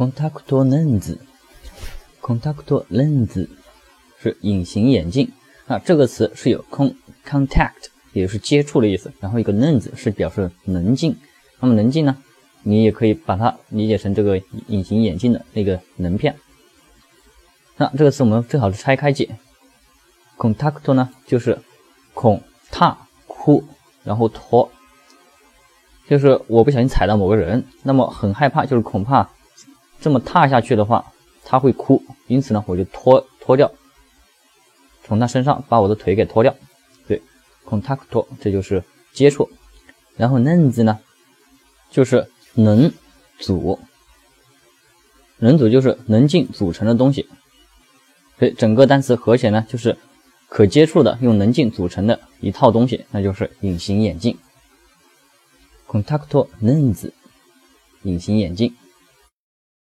contact lens，contact lens 是隐形眼镜啊。这个词是有 con contact，也就是接触的意思，然后一个 lens 是表示棱镜。那么棱镜呢，你也可以把它理解成这个隐形眼镜的那个棱片。那这个词我们最好是拆开解，contact 呢就是恐踏哭，然后拖。就是我不小心踩到某个人，那么很害怕，就是恐怕这么踏下去的话，他会哭，因此呢，我就脱脱掉，从他身上把我的腿给脱掉。对，contact 这就是接触。然后 lens 呢，就是能组，能组就是棱镜组成的东西。所以整个单词合起来呢，就是可接触的用棱镜组成的一套东西，那就是隐形眼镜。contact lens，隐形眼镜。